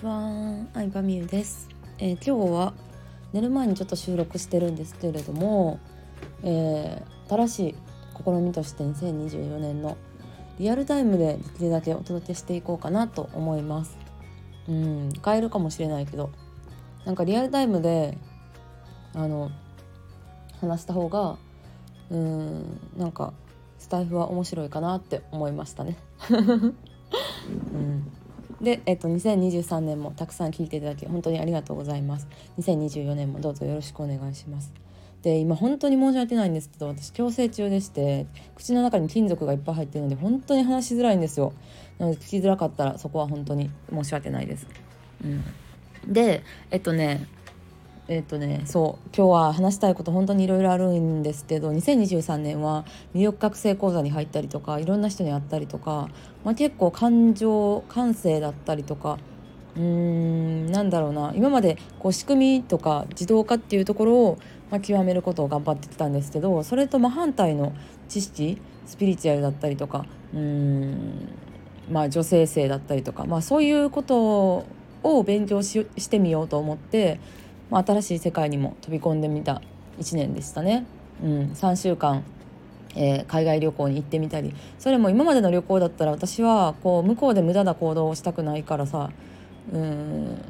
ちは、アイバミューです、えー今日は寝る前にちょっと収録してるんですけれども、えー新しい試みとして2024年のリアルタイムでできるだけお届けしていこうかなと思います。うん、変えるかもしれないけど、なんかリアルタイムであの話した方がうんなんかスタイフは面白いかなって思いましたね。うんで、えっと、2023年もたくさん聞いていただき本当にありがとうございます。2024年もどうぞよろしくお願いします。で今本当に申し訳ないんですけど私矯正中でして口の中に金属がいっぱい入ってるので本当に話しづらいんですよ。なので聞きづらかったらそこは本当に申し訳ないです、うん、でえっとねえっとねそう今日は話したいこと本当にいろいろあるんですけど2023年は魅力覚醒講座に入ったりとかいろんな人に会ったりとか、まあ、結構感情感性だったりとかうーんなんだろうな今までこう仕組みとか自動化っていうところを、まあ、極めることを頑張ってきたんですけどそれと真反対の知識スピリチュアルだったりとかうーんまあ女性性だったりとか、まあ、そういうことを勉強ししてみようと思って、まあ、新しい世界にも飛び込んでみた1年でしたね。うん、3週間えー海外旅行に行ってみたりそれも今までの旅行だったら私はこう向こうで無駄な行動をしたくないからさうーん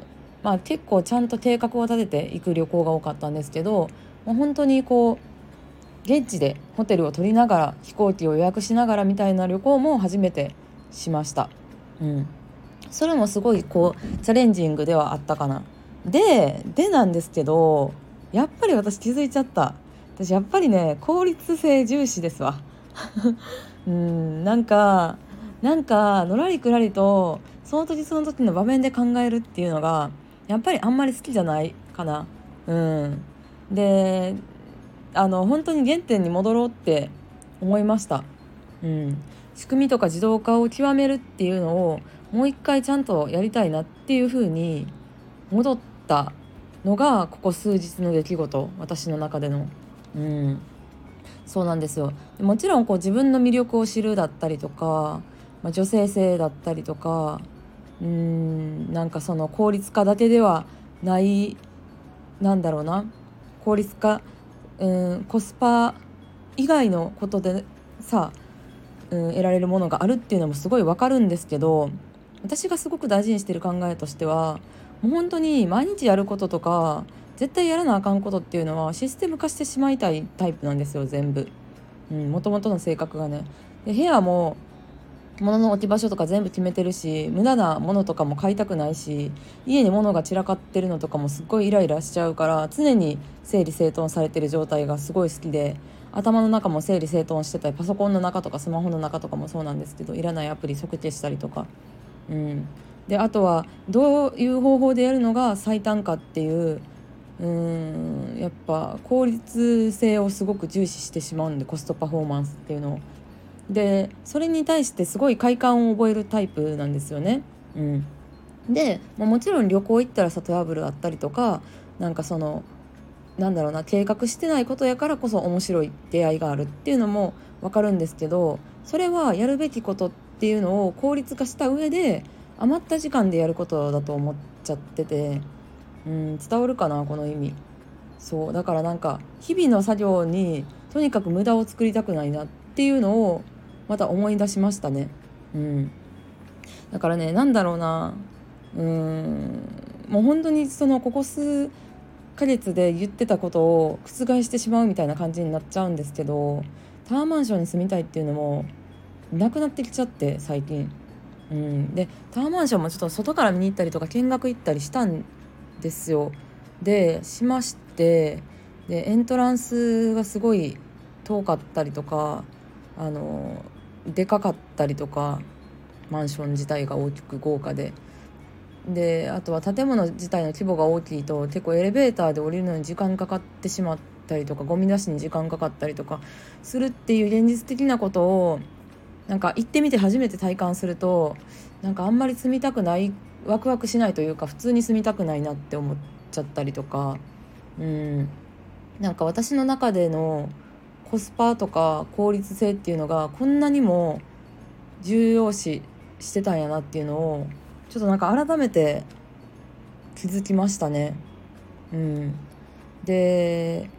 まあ結構ちゃんと計画を立てて行く旅行が多かったんですけどもう本当にこう現地でホテルを取りながら飛行機を予約しながらみたいな旅行も初めてしました。うん、それもすごいこうチャレンジングではあったかな。ででなんですけどやっぱり私気づいちゃった。私やっぱりね効率性重視ですわ。うんなんかなんかのらりくらりとその時その時の場面で考えるっていうのがやっぱりあんまり好きじゃないかな。うん。であの本当に原点に戻ろうって思いました。うん。仕組みとか自動化を極めるっていうのをもう一回ちゃんとやりたいなっていうふうに戻ってたのがここ数日の出来事私の中での。うん。そうなんですよ。もちろんこう自分の魅力を知るだったりとか、まあ、女性性だったりとかうんなんかその効率化だけではないなんだろうな。効率化うんコスパ以外のことでさ、うん、得られるものがあるっていうのもすごいわかるんですけど私がすごく大事にしてる考えとしてはもう本当に毎日やることとか絶対やらなあかんことっていうのはシステム化してしまいたいタイプなんですよ全部。もともとの性格がね。で部屋も物の置き場所とか全部決めてるし無駄なものとかも買いたくないし家に物が散らかってるのとかもすっごいイライラしちゃうから常に整理整頓されてる状態がすごい好きで頭の中も整理整頓してたりパソコンの中とかスマホの中とかもそうなんですけどいらないアプリ即消したりとか。うん。であとはどういう方法でやるのが最短かっていううんやっぱ効率性をすごく重視してしまうんでコストパフォーマンスっていうのを。でそれに対してすごい快感を覚えるタイプなんですよね。うん、でまあもちろん旅行行ったらさトラブルあったりとかなんかそのなんだろうな計画してないことやからこそ面白い出会いがあるっていうのも分かるんですけどそれはやるべきことっていうのを効率化した上で余った時間でやることだと思っちゃってて、うん、伝わるかなこの意味。そうだからなんか日々の作業にとにかく無駄を作りたくないなっていうのをまた思い出しましたね。うん。だからねなんだろうなうんもう本当にそのここ数ヶ月で言ってたことを覆してしまうみたいな感じになっちゃうんですけどタワーマンションに住みたいっていうのもなくなってきちゃって最近。うん、でタワーマンションもちょっと外から見に行ったりとか見学行ったりしたんですよ。でしましてでエントランスがすごい遠かったりとかあのでかかったりとかマンション自体が大きく豪華で。であとは建物自体の規模が大きいと結構エレベーターで降りるのに時間かかってしまったりとかゴミ出しに時間かかったりとかするっていう現実的なことをなんか行ってみて初めて体感するとなんかあんまり住みたくないワクワクしないというか普通に住みたくないなって思っちゃったりとかうん。なんか私の中でのコスパとか効率性っていうのがこんなにも重要視してたんやなっていうのをちょっとなんか改めて気づきましたね。うん、で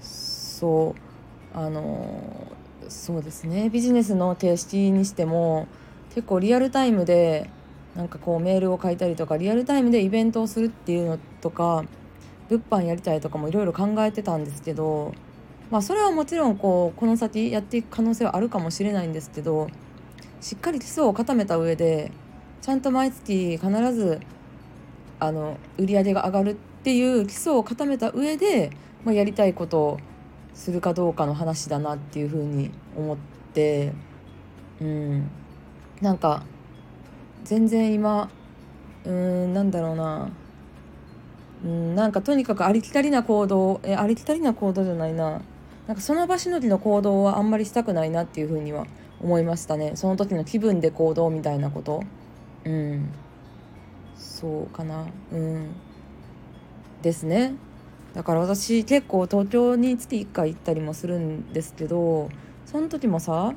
そう。あのそうですね。ビジネスの形式にしても結構リアルタイムでなんかこうメールを書いたりとかリアルタイムでイベントをするっていうのとか物販やりたいとかもいろいろ考えてたんですけどまあそれはもちろんこうこの先やっていく可能性はあるかもしれないんですけどしっかり基礎を固めた上でちゃんと毎月必ずあの売り上げが上がるっていう基礎を固めた上で、まあ、やりたいことをするかどうかの話だなっていうふうに思ってうん。なんか全然今うんなんだろうな。うんなんかとにかくありきたりな行動えありきたりな行動じゃないな。なんかその場しのぎの行動はあんまりしたくないなっていうふうには思いましたね。その時の気分で行動みたいなこと。うん。そうかな。うん。ですね。だから私結構東京に月1回行ったりもするんですけどその時もさ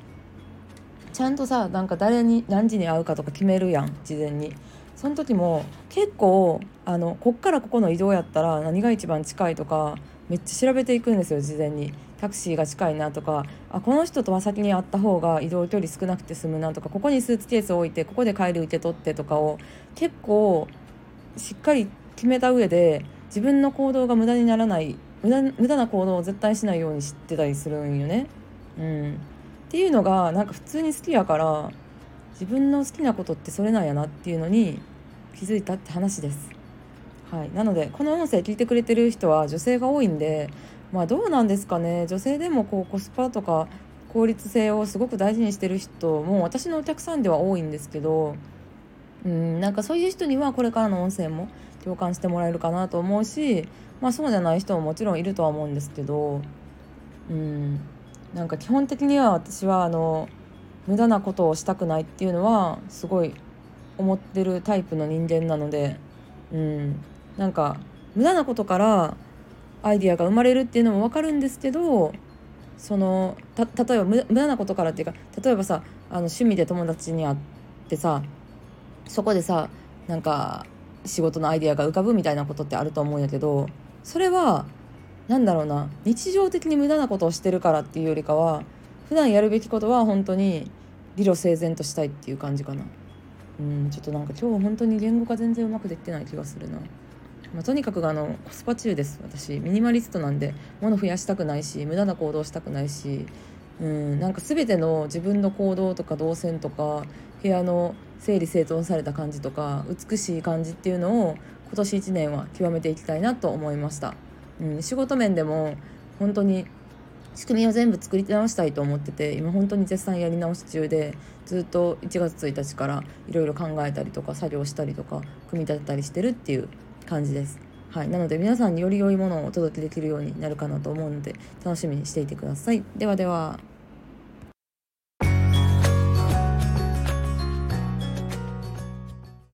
ちゃんとさなんか誰に何時に会うかとか決めるやん事前に。その時も結構あのこっからここの移動やったら何が一番近いとかめっちゃ調べていくんですよ事前に。タクシーが近いなとかあこの人とは先に会った方が移動距離少なくて済むなとかここにスーツケース置いてここで帰る受け取ってとかを結構しっかり決めた上で自分の行動が無駄にならない無駄無駄な行動を絶対しないように知ってたりするんよね。うんっていうのがなんか普通に好きやから自分の好きなことってそれなんやなっていうのに気づいたって話です。はい、なのでこの音声聞いてくれてる人は女性が多いんでまあどうなんですかね女性でもこうコスパとか効率性をすごく大事にしてる人も私のお客さんでは多いんですけどうんなんかそういう人にはこれからの音声も共感してもらえるかなと思うしまあそうじゃない人ももちろんいるとは思うんですけどうん。なんか基本的には私はあの無駄なことをしたくないっていうのはすごい思ってるタイプの人間なのでうん。なんか無駄なことからアイデアが生まれるっていうのも分かるんですけどその例えば無駄なことからっていうか例えばさあの趣味で友達に会ってさそこでさなんか仕事のアイデアが浮かぶみたいなことってあると思うんやけどそれは何だろうな日常的に無駄なことをしてるからっていうよりかは普段やるべきことは本当に理路整然としたいっていう感じかな。うんちょっとなんか今日本当に言語化全然うまくできてない気がするな、まあ、とにかくあのコスパ中です私。ミニマリストなんで物増やしたくないし無駄な行動したくないしうんなんか全ての自分の行動とか動線とか部屋の整理整頓された感じとか美しい感じっていうのを今年1年は極めていきたいなと思いました。うん、仕事面でも本当に仕組みを全部作り直したいと思ってて今本当に絶賛やり直し中でずっと1月1日からいろいろ考えたりとか作業したりとか組み立てたりしてるっていう感じです。はい、なので皆さんにより良いものをお届けできるようになるかなと思うので楽しみにしていてください。ではでは。